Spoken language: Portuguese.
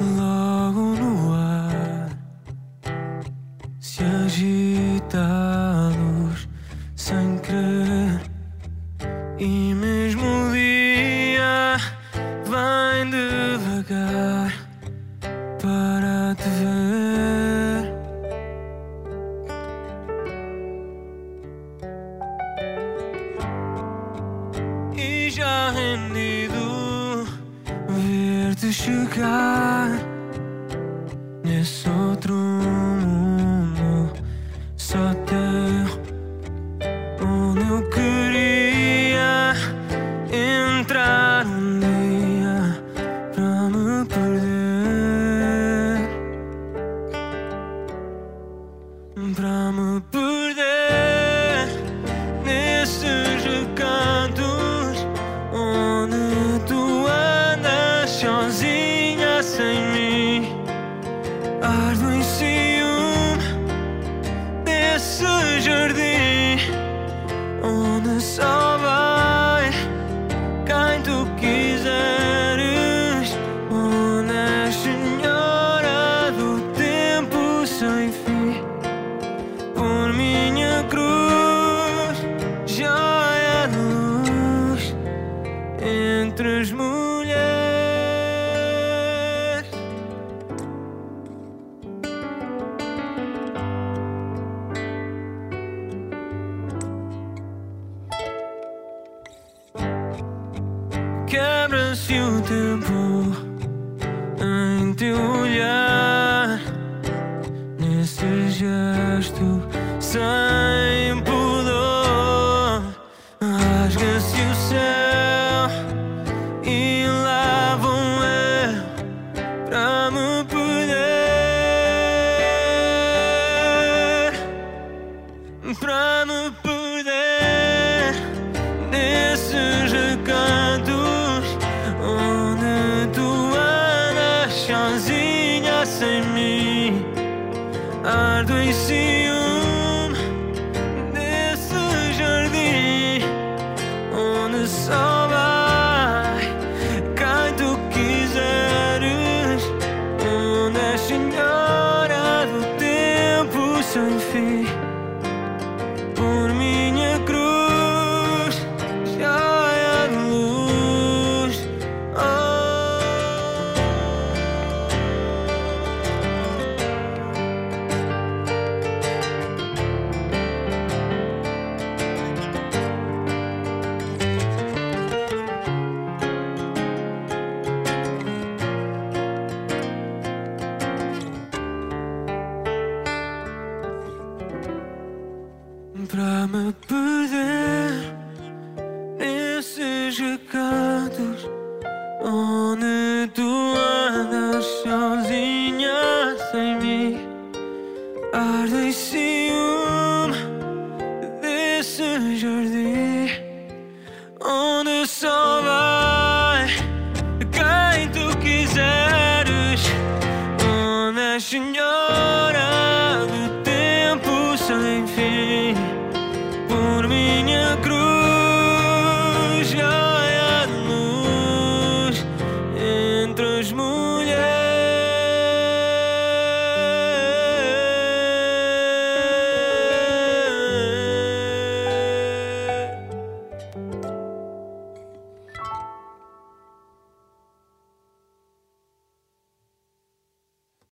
Logo no ar se agita e mesmo dia vem devagar para te ver. E já rendido ver-te chegar nesse outro onde só vai quem tu quiseres. És senhora do tempo sem fim por minha cruz, joia de luz entre as mulheres. Quebra-se o tempo em teu olhar nesse gesto sem pudor. Rasga-se o céu e lá vou eu para me perder, para me perder Ardo em ciúme desse jardim onde só vai quem tu quiseres. Onde és senhora do tempo sem fim. pra me perder nesses recados onde tu andas sozinha sem mim. Arde ciúme desse jardim onde só vai quem tu quiseres. Onde, Senhor. cruz.